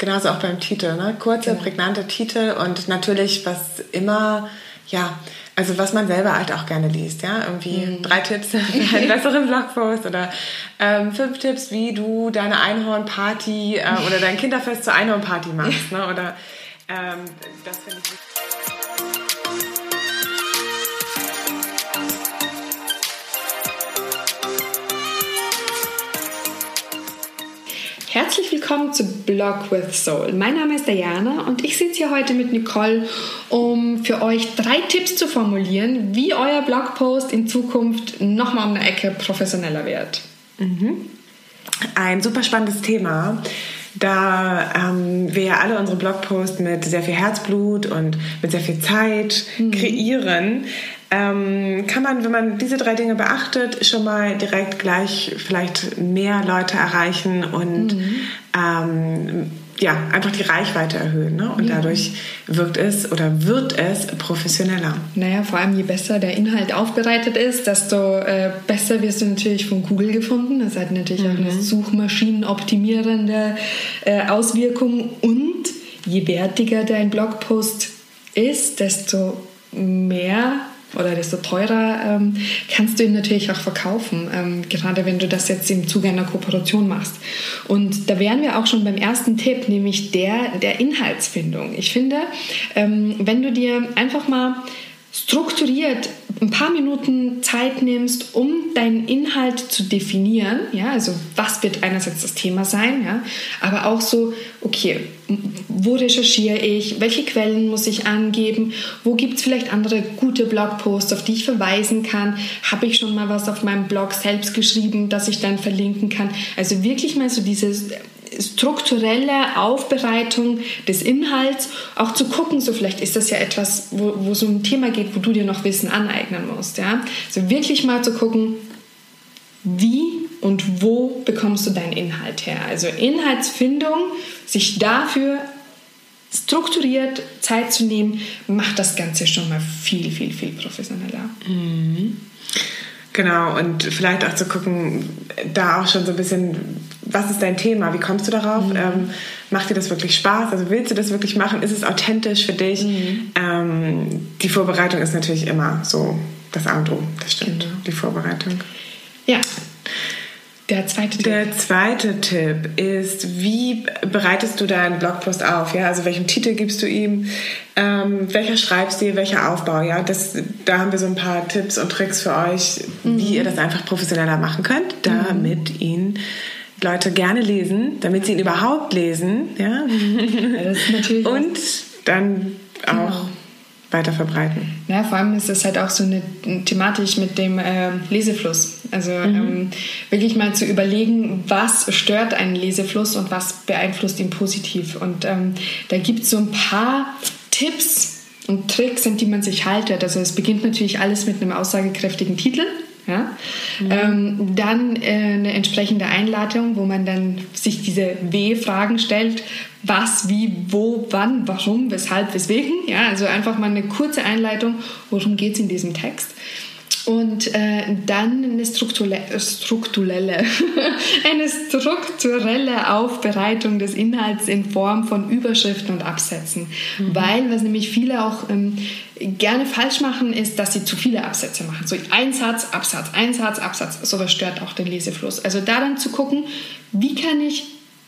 Genauso auch beim Titel, ne? Kurze, genau. prägnante Titel und natürlich, was immer, ja, also was man selber halt auch gerne liest, ja, irgendwie mhm. drei Tipps für einen besseren Blogpost oder ähm, fünf Tipps, wie du deine Einhornparty äh, oder dein Kinderfest zur Einhornparty machst, ne? Oder ähm, das finde ich wichtig. Herzlich willkommen zu Blog with Soul. Mein Name ist Diana und ich sitze hier heute mit Nicole, um für euch drei Tipps zu formulieren, wie euer Blogpost in Zukunft nochmal um eine Ecke professioneller wird. Mhm. Ein super spannendes Thema da ähm, wir ja alle unsere Blogposts mit sehr viel Herzblut und mit sehr viel Zeit mhm. Ähm, kann man, wenn man diese drei Dinge beachtet, schon mal direkt gleich vielleicht mehr Leute erreichen und mhm. ähm, ja, einfach die Reichweite erhöhen. Ne? Und ja. dadurch wirkt es oder wird es professioneller. Naja, vor allem je besser der Inhalt aufbereitet ist, desto äh, besser wirst du natürlich von Google gefunden. Das hat natürlich mhm. auch eine mhm. suchmaschinenoptimierende äh, Auswirkung. Und je wertiger dein Blogpost ist, desto mehr oder desto teurer ähm, kannst du ihn natürlich auch verkaufen, ähm, gerade wenn du das jetzt im Zuge einer Kooperation machst. Und da wären wir auch schon beim ersten Tipp, nämlich der der Inhaltsfindung. Ich finde, ähm, wenn du dir einfach mal strukturiert ein paar Minuten Zeit nimmst, um deinen Inhalt zu definieren, ja, also was wird einerseits das Thema sein, ja, aber auch so, okay, wo recherchiere ich, welche Quellen muss ich angeben, wo gibt es vielleicht andere gute Blogposts, auf die ich verweisen kann, habe ich schon mal was auf meinem Blog selbst geschrieben, das ich dann verlinken kann. Also wirklich mal so dieses strukturelle Aufbereitung des Inhalts, auch zu gucken, so vielleicht ist das ja etwas, wo, wo so ein Thema geht, wo du dir noch Wissen aneignen musst. Ja? Also wirklich mal zu gucken, wie und wo bekommst du deinen Inhalt her. Also Inhaltsfindung, sich dafür strukturiert Zeit zu nehmen, macht das Ganze schon mal viel, viel, viel professioneller. Mhm. Genau, und vielleicht auch zu gucken, da auch schon so ein bisschen, was ist dein Thema? Wie kommst du darauf? Mhm. Ähm, macht dir das wirklich Spaß? Also willst du das wirklich machen? Ist es authentisch für dich? Mhm. Ähm, die Vorbereitung ist natürlich immer so das A und O, das stimmt, genau. die Vorbereitung. Ja, der zweite Tipp. Der zweite Tipp ist, wie bereitest du deinen Blogpost auf? Ja, also welchen Titel gibst du ihm? Ähm, welcher Schreibstil, welcher Aufbau? Ja, das, da haben wir so ein paar Tipps und Tricks für euch, mhm. wie ihr das einfach professioneller machen könnt, damit mhm. ihn Leute gerne lesen, damit sie ihn überhaupt lesen. Ja, ja und dann auch genau weiter verbreiten. Ja, vor allem ist das halt auch so eine thematisch mit dem äh, Lesefluss. Also mhm. ähm, wirklich mal zu überlegen, was stört einen Lesefluss und was beeinflusst ihn positiv. Und ähm, da gibt es so ein paar Tipps und Tricks, an die man sich haltet. Also es beginnt natürlich alles mit einem aussagekräftigen Titel. Ja? Mhm. Ähm, dann äh, eine entsprechende Einladung, wo man dann sich diese W-Fragen stellt. Was, wie, wo, wann, warum, weshalb, weswegen. Ja, also einfach mal eine kurze Einleitung, worum geht es in diesem Text. Und äh, dann eine strukturelle, strukturelle, eine strukturelle Aufbereitung des Inhalts in Form von Überschriften und Absätzen. Mhm. Weil, was nämlich viele auch ähm, gerne falsch machen, ist, dass sie zu viele Absätze machen. So ein Satz, Absatz, ein Satz, Absatz. Sowas stört auch den Lesefluss. Also da dann zu gucken, wie kann ich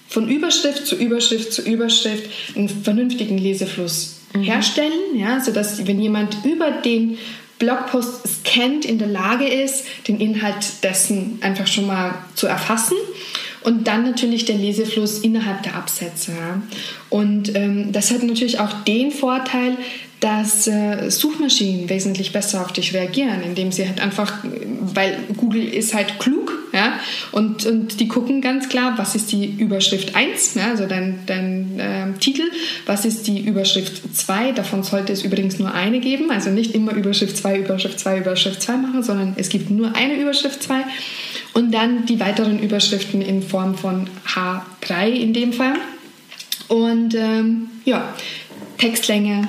von Überschrift zu Überschrift zu Überschrift einen vernünftigen Lesefluss mhm. herstellen, ja, sodass wenn jemand über den Blogpost scannt, in der Lage ist, den Inhalt dessen einfach schon mal zu erfassen. Und dann natürlich der Lesefluss innerhalb der Absätze. Und ähm, das hat natürlich auch den Vorteil, dass äh, Suchmaschinen wesentlich besser auf dich reagieren, indem sie halt einfach, weil Google ist halt klug, ja, und, und die gucken ganz klar, was ist die Überschrift 1, ja, also dein, dein äh, Titel, was ist die Überschrift 2, davon sollte es übrigens nur eine geben, also nicht immer Überschrift 2, Überschrift 2, Überschrift 2 machen, sondern es gibt nur eine Überschrift 2 und dann die weiteren Überschriften in Form von H3 in dem Fall. Und ähm, ja, Textlänge,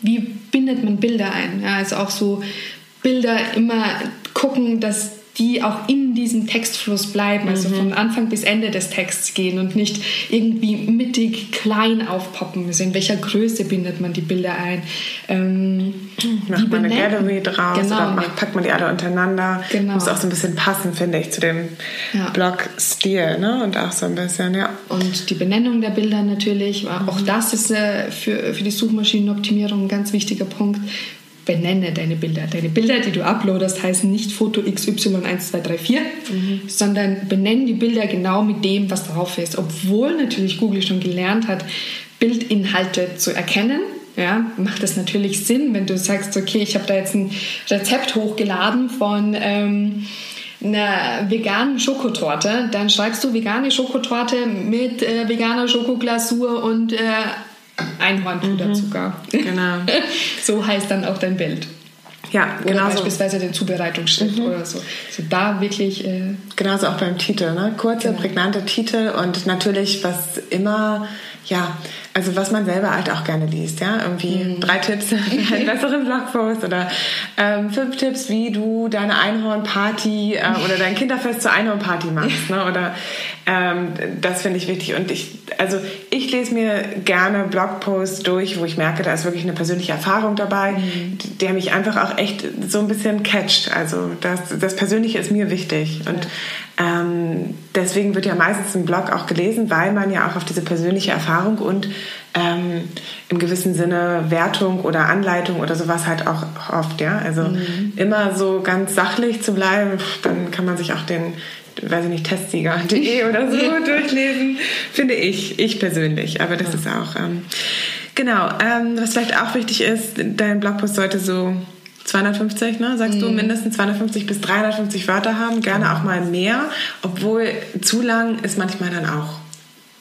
wie bindet man Bilder ein? Ja, also auch so Bilder immer gucken, dass die auch in diesem Textfluss bleiben, also mhm. von Anfang bis Ende des Texts gehen und nicht irgendwie mittig klein aufpoppen. Also in welcher Größe bindet man die Bilder ein? Ähm, Macht man eine Gallery draus genau. oder macht, packt man die alle untereinander? Genau. Muss auch so ein bisschen passen, finde ich, zu dem ja. Blog-Stil. Ne? Und auch so ein bisschen, ja. Und die Benennung der Bilder natürlich. Mhm. Auch das ist äh, für, für die Suchmaschinenoptimierung ein ganz wichtiger Punkt benenne deine Bilder. Deine Bilder, die du uploadest, heißen nicht Foto XY1234, mhm. sondern benenne die Bilder genau mit dem, was drauf ist. Obwohl natürlich Google schon gelernt hat, Bildinhalte zu erkennen. Ja, macht es natürlich Sinn, wenn du sagst, okay, ich habe da jetzt ein Rezept hochgeladen von ähm, einer veganen Schokotorte, dann schreibst du vegane Schokotorte mit äh, veganer Schokoglasur und äh, Einhornpuderzucker. Mhm. Genau. so heißt dann auch dein Bild. Ja, genau. Oder beispielsweise den Zubereitungsschritt mhm. oder so. Also da wirklich. Äh Genauso auch beim Titel, ne? Kurze, genau. prägnante Titel und natürlich, was immer ja, also was man selber halt auch gerne liest, ja, irgendwie mhm. drei Tipps für einen besseren Blogpost oder ähm, fünf Tipps, wie du deine Einhornparty äh, oder dein Kinderfest zur Einhornparty machst, ne? Oder ähm, das finde ich wichtig und ich, also ich lese mir gerne Blogposts durch, wo ich merke, da ist wirklich eine persönliche Erfahrung dabei, mhm. der mich einfach auch echt so ein bisschen catcht. Also das, das Persönliche ist mir wichtig und ja. Ähm, deswegen wird ja meistens ein Blog auch gelesen, weil man ja auch auf diese persönliche Erfahrung und ähm, im gewissen Sinne Wertung oder Anleitung oder sowas halt auch hofft. Ja? Also mhm. immer so ganz sachlich zu bleiben, dann kann man sich auch den weiß ich nicht, testsieger.de oder so durchlesen, finde ich, ich persönlich. Aber das ja. ist auch, ähm, genau, ähm, was vielleicht auch wichtig ist, dein Blogpost sollte so 250, ne? sagst mm. du, mhm. mindestens 250 bis 350 Wörter haben, gerne auch mal mehr, obwohl zu lang ist manchmal dann auch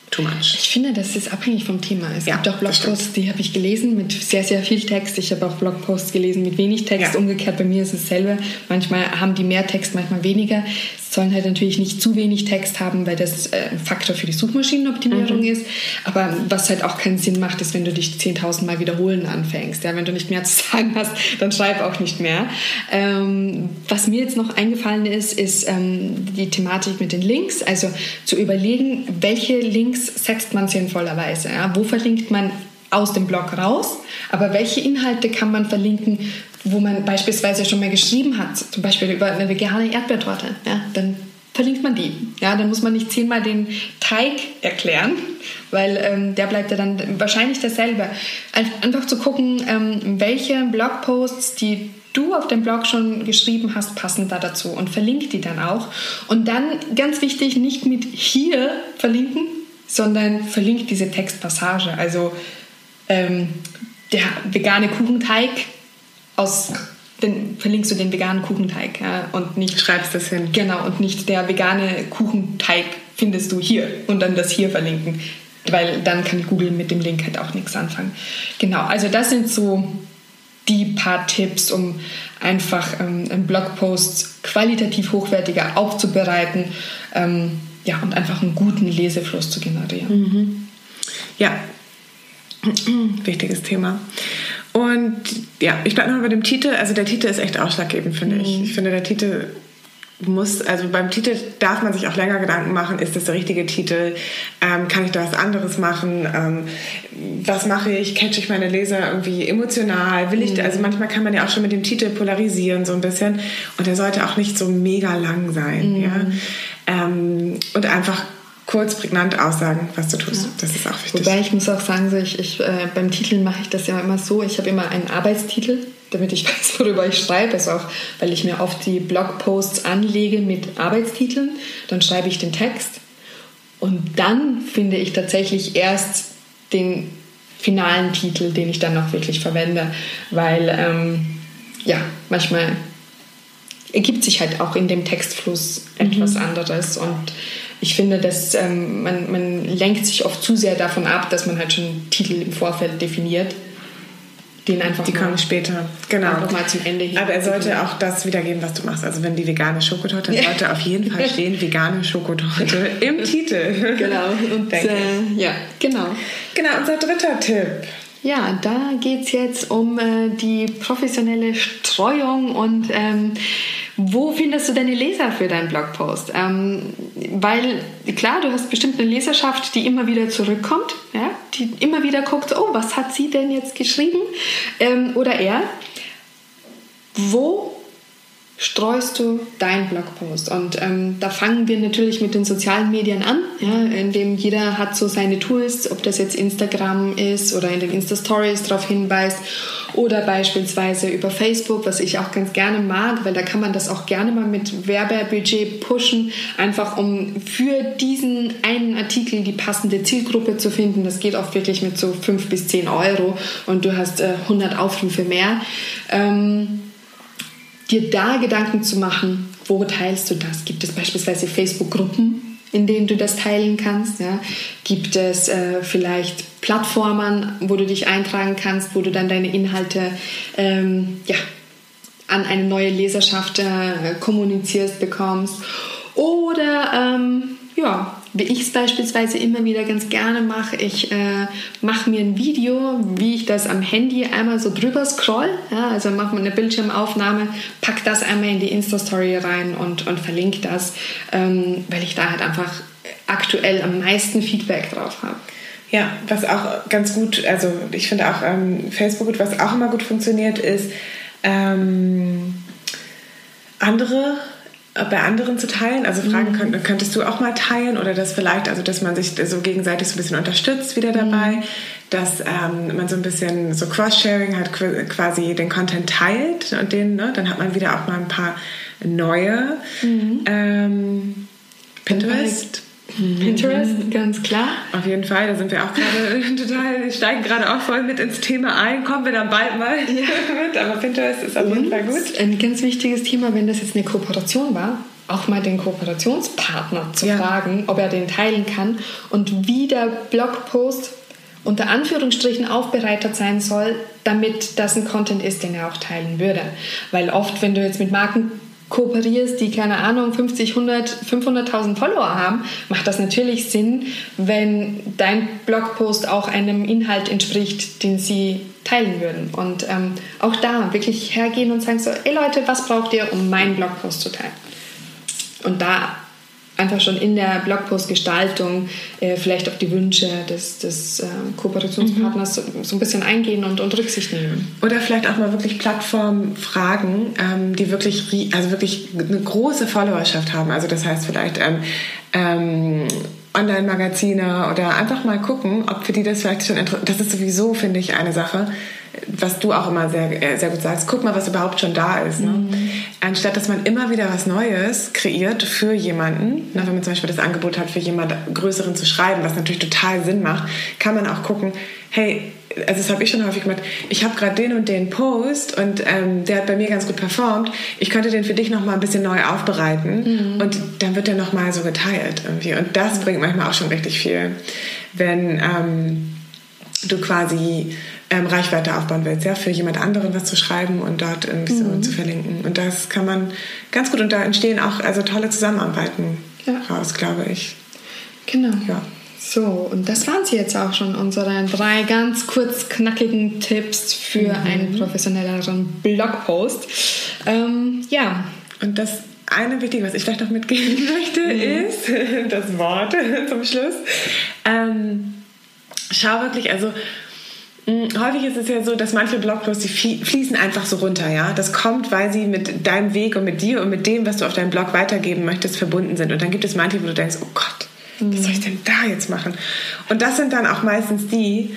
too much. Ich finde, das ist abhängig vom Thema. Es ja, gibt auch Blogposts, die habe ich gelesen mit sehr, sehr viel Text. Ich habe auch Blogposts gelesen mit wenig Text. Ja. Umgekehrt bei mir ist es dasselbe. Manchmal haben die mehr Text, manchmal weniger sollen halt natürlich nicht zu wenig Text haben, weil das äh, ein Faktor für die Suchmaschinenoptimierung mhm. ist. Aber was halt auch keinen Sinn macht, ist, wenn du dich 10.000 Mal wiederholen anfängst. Ja, wenn du nicht mehr zu sagen hast, dann schreib auch nicht mehr. Ähm, was mir jetzt noch eingefallen ist, ist ähm, die Thematik mit den Links. Also zu überlegen, welche Links setzt man sinnvollerweise. Ja? Wo verlinkt man aus dem Blog raus, aber welche Inhalte kann man verlinken, wo man beispielsweise schon mal geschrieben hat, zum Beispiel über eine vegane Erdbeertorte, ja, dann verlinkt man die. Ja, dann muss man nicht zehnmal den Teig erklären, weil ähm, der bleibt ja dann wahrscheinlich dasselbe. Einfach zu gucken, ähm, welche Blogposts, die du auf dem Blog schon geschrieben hast, passen da dazu und verlinkt die dann auch. Und dann ganz wichtig, nicht mit hier verlinken, sondern verlinkt diese Textpassage. Also ähm, der vegane Kuchenteig aus dann verlinkst du den veganen Kuchenteig ja, und nicht schreibst das hin. Genau und nicht der vegane Kuchenteig findest du hier und dann das hier verlinken, weil dann kann Google mit dem Link halt auch nichts anfangen. Genau, also das sind so die paar Tipps, um einfach ähm, Blogposts qualitativ hochwertiger aufzubereiten ähm, ja, und einfach einen guten Lesefluss zu generieren. Mhm. Ja, wichtiges Thema. Und ja, ich bleibe noch bei dem Titel. Also der Titel ist echt ausschlaggebend, finde mhm. ich. Ich finde, der Titel muss, also beim Titel darf man sich auch länger Gedanken machen, ist das der richtige Titel? Ähm, kann ich da was anderes machen? Ähm, was mache ich? Catch ich meine Leser irgendwie emotional? Will ich, mhm. also manchmal kann man ja auch schon mit dem Titel polarisieren so ein bisschen und der sollte auch nicht so mega lang sein, mhm. ja. Ähm, und einfach kurz, prägnant aussagen, was du tust. Ja. Das ist auch wichtig. Wobei ich muss auch sagen, so ich, ich äh, beim Titel mache ich das ja immer so, ich habe immer einen Arbeitstitel, damit ich weiß, worüber ich schreibe. Also auch, weil ich mir oft die Blogposts anlege mit Arbeitstiteln. Dann schreibe ich den Text und dann finde ich tatsächlich erst den finalen Titel, den ich dann noch wirklich verwende, weil ähm, ja, manchmal ergibt sich halt auch in dem Textfluss etwas mhm. anderes und ich finde, dass ähm, man, man lenkt sich oft zu sehr davon ab, dass man halt schon Titel im Vorfeld definiert. Den einfach die kommen später. Genau. Mal zum Ende hin. Aber er sollte auch das wiedergeben, was du machst. Also wenn die vegane Schokotorte, dann sollte auf jeden Fall stehen vegane Schokotorte im Titel. Genau. Und, äh, ja, genau. Genau, unser dritter Tipp. Ja, da geht es jetzt um äh, die professionelle Streuung und ähm, Wo findest du deine Leser für deinen Blogpost? Ähm, weil klar, du hast bestimmt eine Leserschaft, die immer wieder zurückkommt, ja? die immer wieder guckt, oh, was hat sie denn jetzt geschrieben? Ähm, oder er. Wo streust du deinen Blogpost? Und ähm, da fangen wir natürlich mit den sozialen Medien an, ja, in dem jeder hat so seine Tools, ob das jetzt Instagram ist oder in den Insta-Stories darauf hinweist oder beispielsweise über Facebook, was ich auch ganz gerne mag, weil da kann man das auch gerne mal mit Werbebudget pushen, einfach um für diesen einen Artikel die passende Zielgruppe zu finden. Das geht auch wirklich mit so 5 bis 10 Euro und du hast äh, 100 Aufrufe mehr. Ähm, dir da Gedanken zu machen, wo teilst du das? Gibt es beispielsweise Facebook-Gruppen, in denen du das teilen kannst? Ja? Gibt es äh, vielleicht Plattformen, wo du dich eintragen kannst, wo du dann deine Inhalte ähm, ja, an eine neue Leserschaft äh, kommunizierst, bekommst? Oder ähm, wie ich es beispielsweise immer wieder ganz gerne mache, ich äh, mache mir ein Video, wie ich das am Handy einmal so drüber scroll. Ja, also mache mir eine Bildschirmaufnahme, pack das einmal in die Insta-Story rein und, und verlinke das, ähm, weil ich da halt einfach aktuell am meisten Feedback drauf habe. Ja, was auch ganz gut, also ich finde auch ähm, Facebook, was auch immer gut funktioniert, ist ähm, andere bei anderen zu teilen? Also Fragen mhm. könnt, könntest du auch mal teilen oder das vielleicht, also dass man sich so gegenseitig so ein bisschen unterstützt wieder dabei, mhm. dass ähm, man so ein bisschen so Cross-Sharing hat, quasi den Content teilt und den, ne, dann hat man wieder auch mal ein paar neue. Mhm. Ähm, Pinterest. Pinterest, mhm. ganz klar. Auf jeden Fall, da sind wir auch gerade total, steigen gerade auch voll mit ins Thema ein. Kommen wir dann bald mal ja. mit, aber Pinterest ist auf Und jeden Fall gut. Ein ganz wichtiges Thema, wenn das jetzt eine Kooperation war, auch mal den Kooperationspartner zu ja. fragen, ob er den teilen kann und wie der Blogpost unter Anführungsstrichen aufbereitet sein soll, damit das ein Content ist, den er auch teilen würde. Weil oft, wenn du jetzt mit Marken kooperierst, die keine Ahnung 50, 100, 500.000 Follower haben, macht das natürlich Sinn, wenn dein Blogpost auch einem Inhalt entspricht, den sie teilen würden. Und ähm, auch da wirklich hergehen und sagen so, ey Leute, was braucht ihr, um meinen Blogpost zu teilen? Und da einfach schon in der Blogpost-Gestaltung äh, vielleicht auf die Wünsche des, des äh, Kooperationspartners mhm. so, so, ein bisschen eingehen und, und Rücksicht nehmen. Oder vielleicht auch mal wirklich Plattformen fragen, ähm, die wirklich, also wirklich eine große Followerschaft haben. Also das heißt vielleicht ähm, ähm, Online-Magazine oder einfach mal gucken, ob für die das vielleicht schon interessant Das ist sowieso, finde ich, eine Sache, was du auch immer sehr, äh, sehr gut sagst. Guck mal, was überhaupt schon da ist. Ne? Mhm. Anstatt, dass man immer wieder was Neues kreiert für jemanden, na, wenn man zum Beispiel das Angebot hat, für jemand Größeren zu schreiben, was natürlich total Sinn macht, kann man auch gucken, hey, also das habe ich schon häufig gemacht, ich habe gerade den und den Post und ähm, der hat bei mir ganz gut performt, ich könnte den für dich nochmal ein bisschen neu aufbereiten mhm. und dann wird der nochmal so geteilt irgendwie. Und das bringt manchmal auch schon richtig viel, wenn ähm, du quasi ähm, Reichweite aufbauen willst, ja, für jemand anderen was zu schreiben und dort irgendwie mhm. so zu verlinken. Und das kann man ganz gut und da entstehen auch also tolle Zusammenarbeiten ja. raus, glaube ich. Genau. Ja. So, und das waren sie jetzt auch schon, unsere drei ganz kurz knackigen Tipps für mhm. einen professionelleren Blogpost. Ähm, ja. Und das eine Wichtige, was ich vielleicht noch mitgeben möchte, mhm. ist das Wort zum Schluss. Ähm, schau wirklich, also häufig ist es ja so, dass manche Blogposts, die fließen einfach so runter, ja. Das kommt, weil sie mit deinem Weg und mit dir und mit dem, was du auf deinem Blog weitergeben möchtest, verbunden sind. Und dann gibt es manche, wo du denkst, oh Gott, was soll ich denn da jetzt machen? Und das sind dann auch meistens die,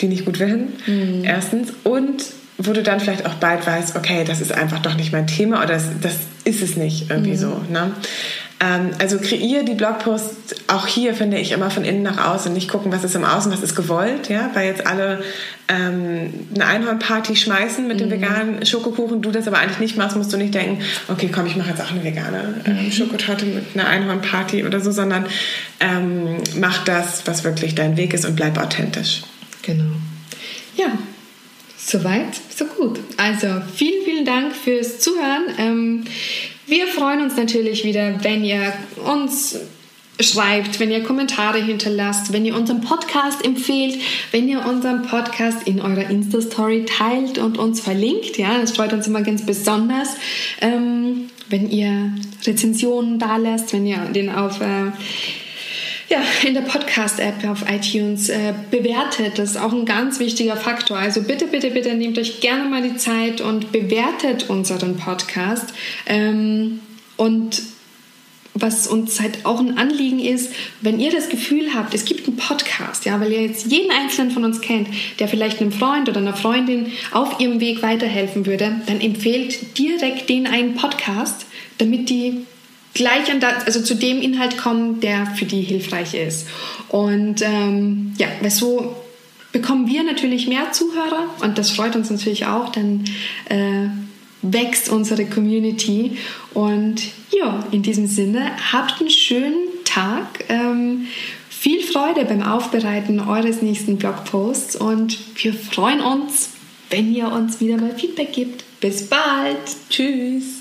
die nicht gut werden, mhm. erstens. Und wo du dann vielleicht auch bald weißt, okay, das ist einfach doch nicht mein Thema oder das, das ist es nicht irgendwie mhm. so. Ne? Ähm, also kreiere die Blogposts auch hier, finde ich, immer von innen nach außen. Nicht gucken, was ist im Außen, was ist gewollt. Ja? Weil jetzt alle ähm, eine Einhornparty schmeißen mit dem mhm. veganen Schokokuchen, du das aber eigentlich nicht machst, musst du nicht denken, okay, komm, ich mache jetzt auch eine vegane ähm, mhm. Schokotorte mit einer Einhornparty oder so, sondern ähm, mach das, was wirklich dein Weg ist und bleib authentisch. Genau. Ja, Soweit, so gut. Also vielen, vielen Dank fürs Zuhören. Ähm, wir freuen uns natürlich wieder, wenn ihr uns schreibt, wenn ihr Kommentare hinterlasst, wenn ihr unseren Podcast empfehlt, wenn ihr unseren Podcast in eurer Insta-Story teilt und uns verlinkt. Ja, das freut uns immer ganz besonders. Ähm, wenn ihr Rezensionen da lässt, wenn ihr den auf äh, ja, in der Podcast-App auf iTunes äh, bewertet. Das ist auch ein ganz wichtiger Faktor. Also bitte, bitte, bitte nehmt euch gerne mal die Zeit und bewertet unseren Podcast. Ähm, und was uns halt auch ein Anliegen ist, wenn ihr das Gefühl habt, es gibt einen Podcast, ja, weil ihr jetzt jeden einzelnen von uns kennt, der vielleicht einem Freund oder einer Freundin auf ihrem Weg weiterhelfen würde, dann empfehlt direkt den einen Podcast, damit die gleich an das, also zu dem Inhalt kommen, der für die hilfreich ist. Und ähm, ja, weil so bekommen wir natürlich mehr Zuhörer und das freut uns natürlich auch, dann äh, wächst unsere Community. Und ja, in diesem Sinne, habt einen schönen Tag. Ähm, viel Freude beim Aufbereiten eures nächsten Blogposts und wir freuen uns, wenn ihr uns wieder mal Feedback gibt. Bis bald. Tschüss.